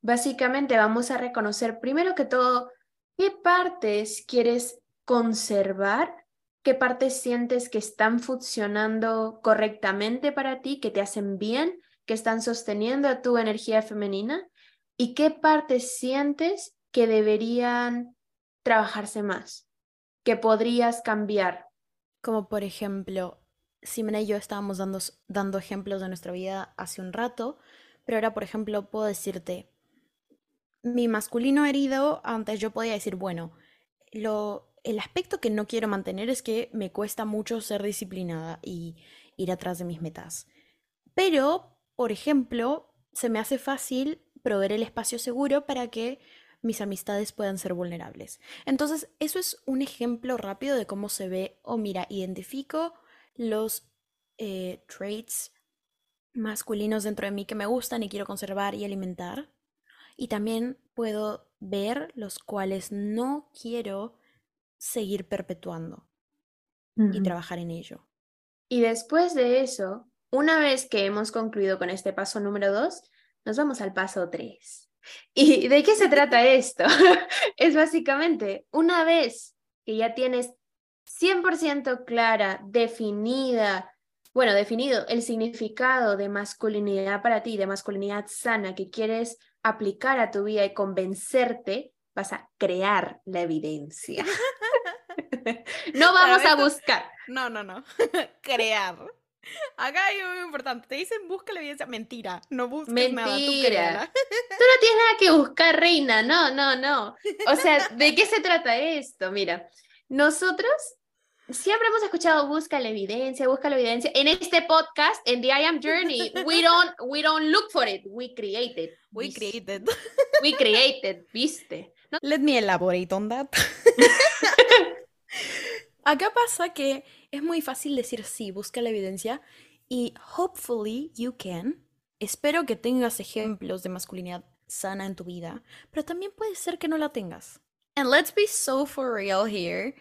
S2: Básicamente vamos a reconocer primero que todo qué partes quieres conservar, qué partes sientes que están funcionando correctamente para ti, que te hacen bien, que están sosteniendo a tu energía femenina y qué partes sientes que deberían trabajarse más, que podrías cambiar.
S1: Como por ejemplo, Simena y yo estábamos dando, dando ejemplos de nuestra vida hace un rato, pero ahora, por ejemplo, puedo decirte, mi masculino herido, antes yo podía decir, bueno, lo, el aspecto que no quiero mantener es que me cuesta mucho ser disciplinada y ir atrás de mis metas. Pero, por ejemplo, se me hace fácil proveer el espacio seguro para que mis amistades puedan ser vulnerables. Entonces, eso es un ejemplo rápido de cómo se ve, o mira, identifico los eh, traits masculinos dentro de mí que me gustan y quiero conservar y alimentar. Y también puedo ver los cuales no quiero seguir perpetuando y trabajar en ello.
S2: Y después de eso, una vez que hemos concluido con este paso número dos, nos vamos al paso tres. ¿Y de qué se trata esto? es básicamente, una vez que ya tienes 100% clara, definida Bueno, definido el significado de masculinidad para ti, de masculinidad sana que quieres aplicar a tu vida y convencerte, vas a crear la evidencia. no vamos a buscar.
S1: No, no, no. crear. Acá hay algo muy importante. Te dicen busca la evidencia. Mentira. No busques
S2: Mentira.
S1: nada. Tú créala.
S2: Tú no tienes nada que buscar, reina. No, no, no. O sea, ¿de qué se trata esto? Mira, nosotros siempre hemos escuchado busca la evidencia, busca la evidencia. En este podcast, en The I Am Journey, we don't, we don't look for it, we create it.
S1: We
S2: ¿viste?
S1: created.
S2: We created, ¿viste? No,
S1: Let me elaborate on that. Acá pasa que es muy fácil decir sí, busca la evidencia y hopefully you can. Espero que tengas ejemplos de masculinidad sana en tu vida, pero también puede ser que no la tengas. And let's be so for real here.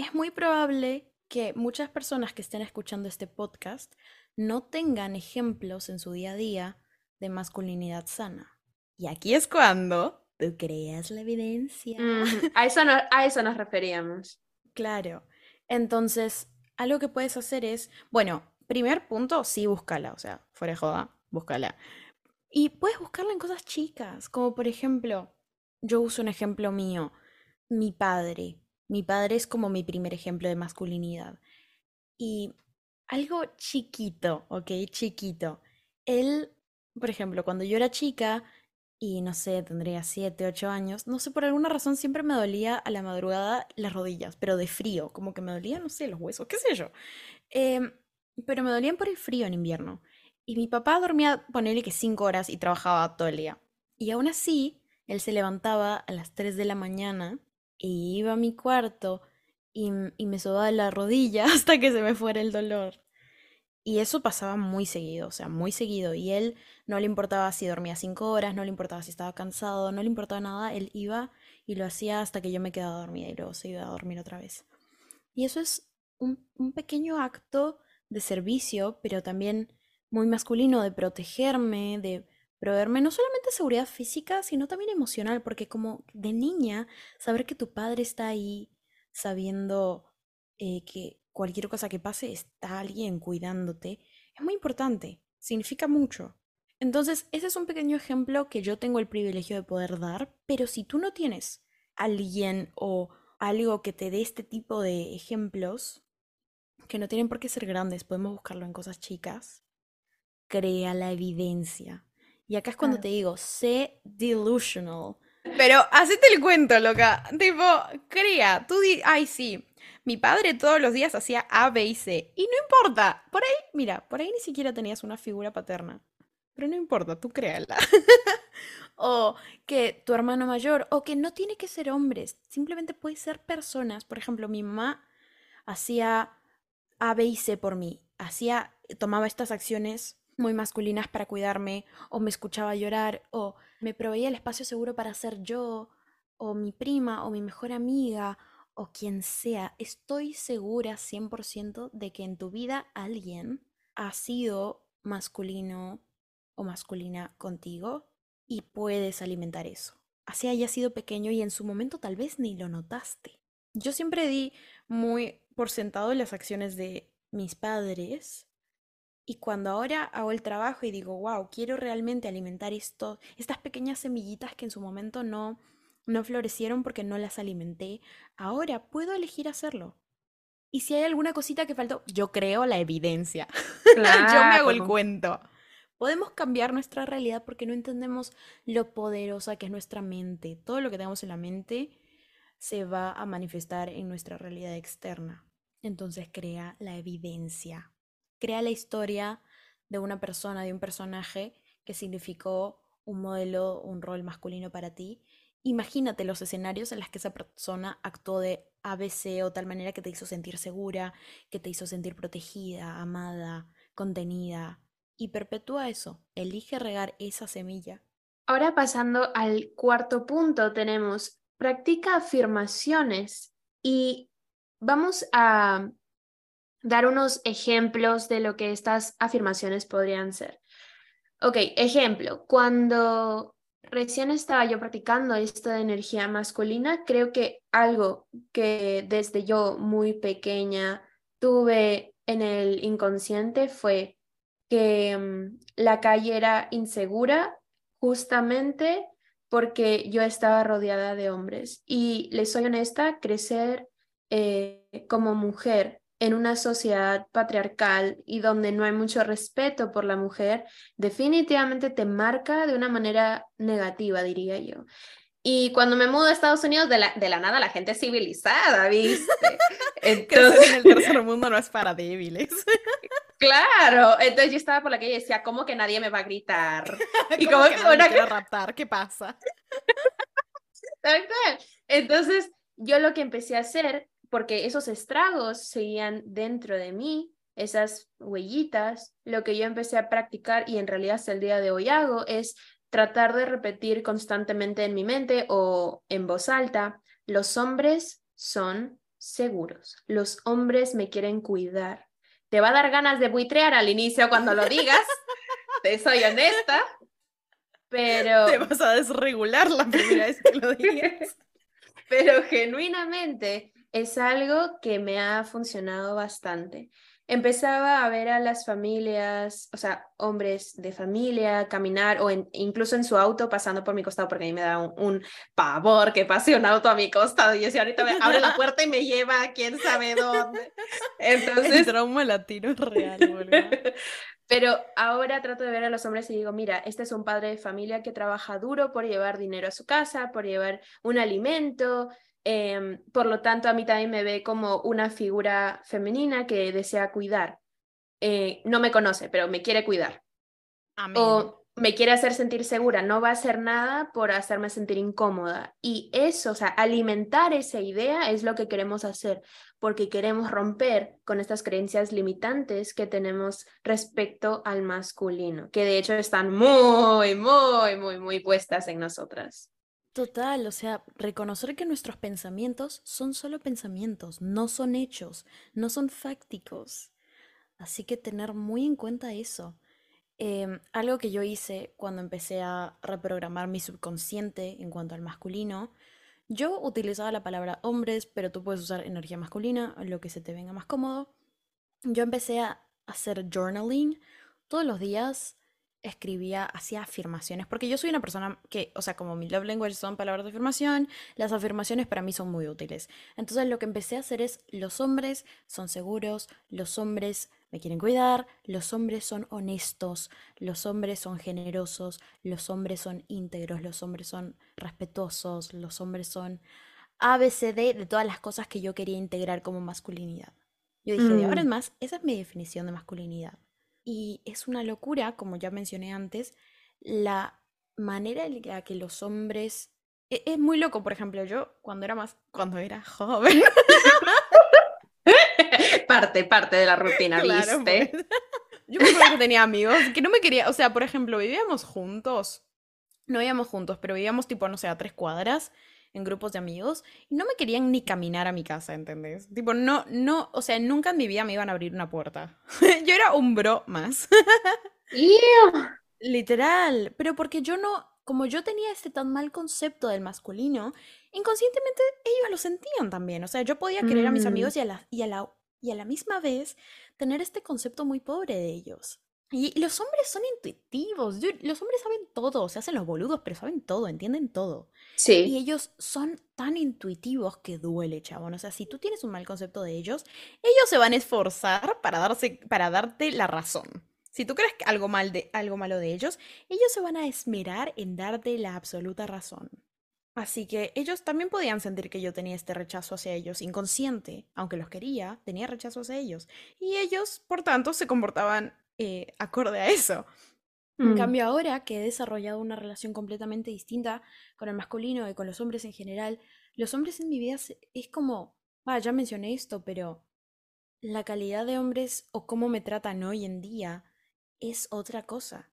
S1: Es muy probable que muchas personas que estén escuchando este podcast no tengan ejemplos en su día a día de masculinidad sana. Y aquí es cuando tú creas la evidencia.
S2: mm, a, eso no- a eso nos referíamos.
S1: Claro. Entonces, algo que puedes hacer es, bueno, primer punto, sí, búscala, o sea, fuera de joda, búscala. Y puedes buscarla en cosas chicas, como por ejemplo, yo uso un ejemplo mío, mi padre. Mi padre es como mi primer ejemplo de masculinidad. Y algo chiquito, ¿ok? Chiquito. Él, por ejemplo, cuando yo era chica y no sé, tendría 7, 8 años, no sé, por alguna razón siempre me dolía a la madrugada las rodillas, pero de frío, como que me dolía, no sé, los huesos, qué sé yo. Em, pero me dolían por el frío en invierno. Y mi papá dormía, ponele que 5 horas y trabajaba todo el día. Y aún así, él se levantaba a las 3 de la mañana y iba a mi cuarto y, me sobaba la rodilla hasta que se me fuera el dolor. Y eso pasaba muy seguido, o sea, muy seguido. Y él no le importaba si dormía cinco horas, no le importaba si estaba cansado, no le importaba nada. Él iba y lo hacía hasta que yo me quedaba dormida y luego se iba a dormir otra vez. Y eso es un pequeño acto de servicio, pero también muy masculino, de protegerme, de proveerme no solamente seguridad física, sino también emocional, porque como de niña, saber que tu padre está ahí, sabiendo eh, que cualquier cosa que pase está alguien cuidándote, es muy importante, significa mucho. Entonces, ese es un pequeño ejemplo que yo tengo el privilegio de poder dar, pero si tú no tienes alguien o algo que te dé este tipo de ejemplos, que no tienen por qué ser grandes, podemos buscarlo en cosas chicas, crea la evidencia. Y acá es cuando
S2: Claro.
S1: te digo, sé delusional. Pero hacete el cuento, loca. Tipo, crea, tú di, ay, sí, mi padre todos los días hacía A, B y C. Y no importa, por ahí, mira, por ahí ni siquiera tenías una figura paterna. Pero no importa, tú créala. O que tu hermano mayor, o que no tiene que ser hombres, simplemente puede ser personas. Por ejemplo, mi mamá hacía A, B y C por mí. Hacía, tomaba estas acciones muy masculinas para cuidarme, o me escuchaba llorar, o me proveía el espacio seguro para ser yo, o mi prima, o mi mejor amiga, o quien sea. Estoy segura 100% de que en tu vida alguien ha sido masculino o masculina contigo y puedes alimentar eso. Así haya sido pequeño y en su momento tal vez ni lo notaste. Yo siempre di muy por sentado las acciones de mis padres y cuando ahora hago el trabajo y digo, wow, quiero realmente alimentar esto, estas pequeñas semillitas que en su momento no, no florecieron porque no las alimenté, ahora puedo elegir hacerlo. Y si hay alguna cosita que faltó, yo creo la evidencia. Yo me hago el cuento. Podemos cambiar nuestra realidad porque no entendemos lo poderosa que es nuestra mente. Todo lo que tenemos en la mente se va a manifestar en nuestra realidad externa. Entonces crea la evidencia. Crea la historia de una persona, de un personaje que significó un modelo, un rol masculino para ti. Imagínate los escenarios en los que esa persona actuó de ABC o tal manera que te hizo sentir segura, que te hizo sentir protegida, amada, contenida. Y perpetúa eso. Elige regar esa semilla.
S2: Ahora pasando al cuarto punto, tenemos practica afirmaciones y vamos a dar unos ejemplos de lo que estas afirmaciones podrían ser. Ok, ejemplo, cuando recién estaba yo practicando esto de energía masculina, creo que algo que desde yo muy pequeña tuve en el inconsciente fue que mm, la calle era insegura justamente porque yo estaba rodeada de hombres. Y les soy honesta, crecer eh, como mujer en una sociedad patriarcal y donde no hay mucho respeto por la mujer, definitivamente te marca de una manera negativa, diría yo. Y cuando me mudo a Estados Unidos, de la, de la nada la gente es civilizada, ¿viste?
S1: Entonces, en el tercer mundo no es para débiles.
S2: Claro, entonces yo estaba por la calle y decía, ¿cómo que nadie me va a gritar?
S1: y como que, que nadie raptar, ¿qué pasa?
S2: Entonces, yo lo que empecé a hacer, porque esos estragos seguían dentro de mí, esas huellitas, lo que yo empecé a practicar y en realidad hasta el día de hoy hago es tratar de repetir constantemente en mi mente o en voz alta, los hombres son seguros, los hombres me quieren cuidar. Te va a dar ganas de buitrear al inicio cuando lo digas, te soy honesta, pero...
S1: Te vas a desregular la primera vez que lo digas.
S2: pero genuinamente es algo que me ha funcionado bastante empezaba a ver a las familias, o sea, hombres de familia, caminar o incluso en su auto pasando por mi costado, porque a mí me da un, pavor que pase un auto a mi costado. Y yo decía, ahorita me abre la puerta y me lleva a quién sabe dónde.
S1: Entonces... El trauma latino es real,
S2: Pero ahora trato de ver a los hombres y digo, mira, este es un padre de familia que trabaja duro por llevar dinero a su casa, por llevar un alimento, Em, por lo tanto, a mí también me ve como una figura femenina que desea cuidar. Eh, no me conoce, pero me quiere cuidar. O me quiere hacer sentir segura. No va a hacer nada por hacerme sentir incómoda. Y eso, o sea, alimentar esa idea es lo que queremos hacer, porque queremos romper con estas creencias limitantes que tenemos respecto al masculino, que de hecho están muy, muy, muy, muy puestas en nosotras.
S1: Total, o sea, reconocer que nuestros pensamientos son solo pensamientos, no son hechos, no son fácticos. Así que tener muy en cuenta eso. Em, algo que yo hice cuando empecé a reprogramar mi subconsciente en cuanto al masculino, yo utilizaba la palabra hombres, pero tú puedes usar energía masculina, lo que se te venga más cómodo. Yo empecé a hacer journaling todos los días escribía, hacía afirmaciones, porque yo soy una persona que, o sea, como mi love language son palabras de afirmación, las afirmaciones para mí son muy útiles. Entonces lo que empecé a hacer es, los hombres son seguros, los hombres me quieren cuidar, los hombres son honestos, los hombres son generosos, los hombres son íntegros, los hombres son respetuosos, los hombres son ABCD de todas las cosas que yo quería integrar como masculinidad. Yo dije, de ahora en mm. más, esa es mi definición de masculinidad. Y es una locura, como ya mencioné antes, la manera en la que los hombres... E, es, muy loco, por ejemplo, yo cuando era más, cuando era joven.
S2: parte, parte de la rutina, ¿viste?
S1: Pues. Yo me acuerdo que tenía amigos que no me quería, o sea, por ejemplo, vivíamos juntos, no vivíamos juntos, pero vivíamos tipo, no sé, a tres cuadras en grupos de amigos y no me querían ni caminar a mi casa, ¿entendés? Tipo, no, no, o sea, nunca en mi vida me iban a abrir una puerta. yo era un bro más. Literal, pero porque yo no, como yo tenía este tan mal concepto del masculino, inconscientemente ellos lo sentían también. O sea, yo podía querer a mis mm. amigos y a la, y a la, y a la misma vez tener este concepto muy pobre de ellos. Y los hombres son intuitivos, los hombres saben todo, se hacen los boludos, pero saben todo, entienden todo.
S2: Sí.
S1: Y ellos son tan intuitivos que duele, chabón. O sea, si tú tienes un mal concepto de ellos, ellos se van a esforzar para, darse, para darte la razón. Si tú crees algo, mal de, algo malo de ellos, ellos se van a esmerar en darte la absoluta razón. Así que ellos también podían sentir que yo tenía este rechazo hacia ellos, inconsciente, aunque los quería, tenía rechazo hacia ellos. Y ellos, por tanto, se comportaban eh, acorde a eso. En mm. cambio, ahora que he desarrollado una relación completamente distinta con el masculino y con los hombres en general, los hombres en mi vida es como, ah, ya mencioné esto, pero la calidad de hombres o cómo me tratan hoy en día es otra cosa.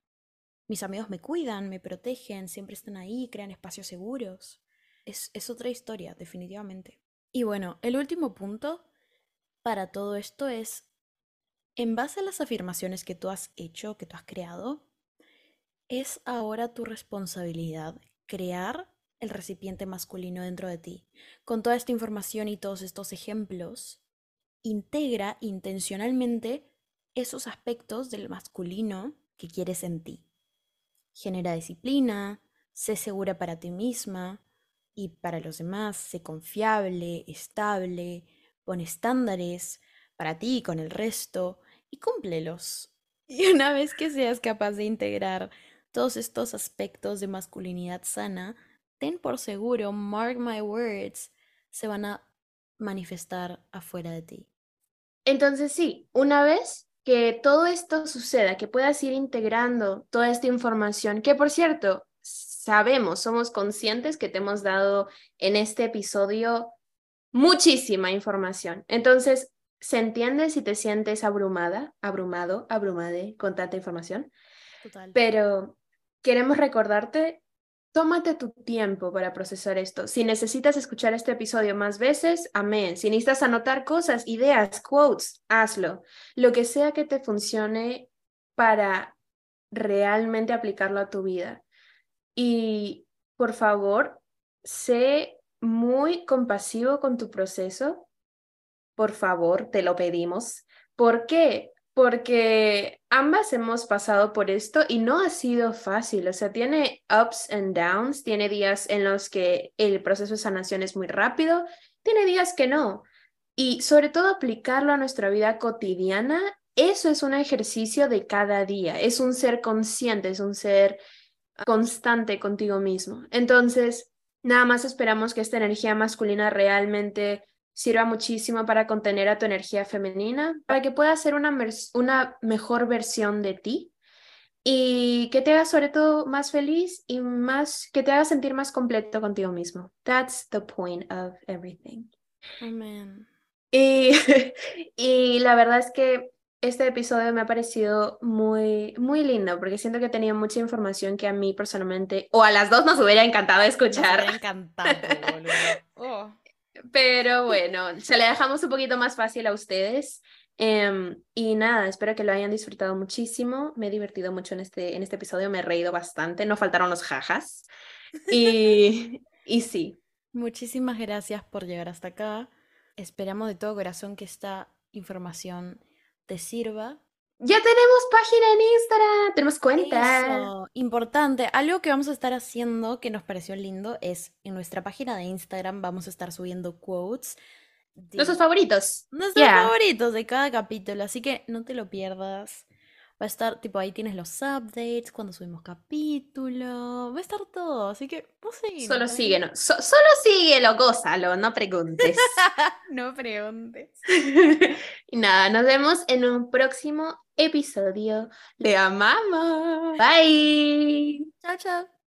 S1: Mis amigos me cuidan, me protegen, siempre están ahí, crean espacios seguros. Es, es otra historia, definitivamente. Y bueno, el último punto para todo esto es en base a las afirmaciones que tú has hecho, que tú has creado, es ahora tu responsabilidad crear el recipiente masculino dentro de ti. Con toda esta información y todos estos ejemplos, integra intencionalmente esos aspectos del masculino que quieres en ti. Genera disciplina, sé segura para ti misma y para los demás, sé confiable, estable, pon estándares para ti y con el resto y cúmplelos. Y una vez que seas capaz de integrar todos estos aspectos de masculinidad sana, ten por seguro, mark my words, se van a manifestar afuera de ti.
S2: Entonces sí, una vez que todo esto suceda, que puedas ir integrando toda esta información, que por cierto, sabemos, somos conscientes que te hemos dado en este episodio muchísima información. Entonces, se entiende si te sientes abrumada, abrumado, abrumade con tanta información.
S1: Total.
S2: Pero queremos recordarte, tómate tu tiempo para procesar esto. Si necesitas escuchar este episodio más veces, amén. Si necesitas anotar cosas, ideas, quotes, hazlo. Lo que sea que te funcione para realmente aplicarlo a tu vida. Y por favor, sé muy compasivo con tu proceso por favor, te lo pedimos. ¿Por qué? Porque ambas hemos pasado por esto y no ha sido fácil, o sea, tiene ups and downs, tiene días en los que el proceso de sanación es muy rápido, tiene días que no. Y sobre todo aplicarlo a nuestra vida cotidiana, eso es un ejercicio de cada día, es un ser consciente, es un ser constante contigo mismo. Entonces, nada más esperamos que esta energía masculina realmente sirva muchísimo para contener a tu energía femenina, para que puedas ser una, una mejor versión de ti y que te haga sobre todo más feliz y más que te haga sentir más completo contigo mismo. That's the point of everything.
S1: Amen.
S2: Y, y la verdad es que este episodio me ha parecido muy, muy lindo porque siento que tenía mucha información que a mí personalmente o a las dos nos hubiera encantado escuchar.
S1: Nos hubiera encantado, boludo. Oh.
S2: Pero bueno, se le dejamos un poquito más fácil a ustedes. Em, y nada, espero que lo hayan disfrutado muchísimo. Me he divertido mucho en este, en este episodio, me he reído bastante, no faltaron los jajas. Y, y sí.
S1: Muchísimas gracias por llegar hasta acá. Esperamos de todo corazón que esta información te sirva
S2: ya tenemos página en Instagram, tenemos cuenta.
S1: Eso, importante. Algo que vamos a estar haciendo que nos pareció lindo es en nuestra página de Instagram vamos a estar subiendo quotes.
S2: De nuestros favoritos.
S1: Nuestros favoritos de cada capítulo, así que no te lo pierdas. Va a estar, tipo, ahí tienes los updates, cuando subimos capítulo, va a estar todo, así que vos
S2: Solo síguenos, solo síguelo, gózalo, no preguntes.
S1: no preguntes.
S2: y nada, nos vemos en un próximo episodio. Le amamos. Bye.
S1: Chao, chao.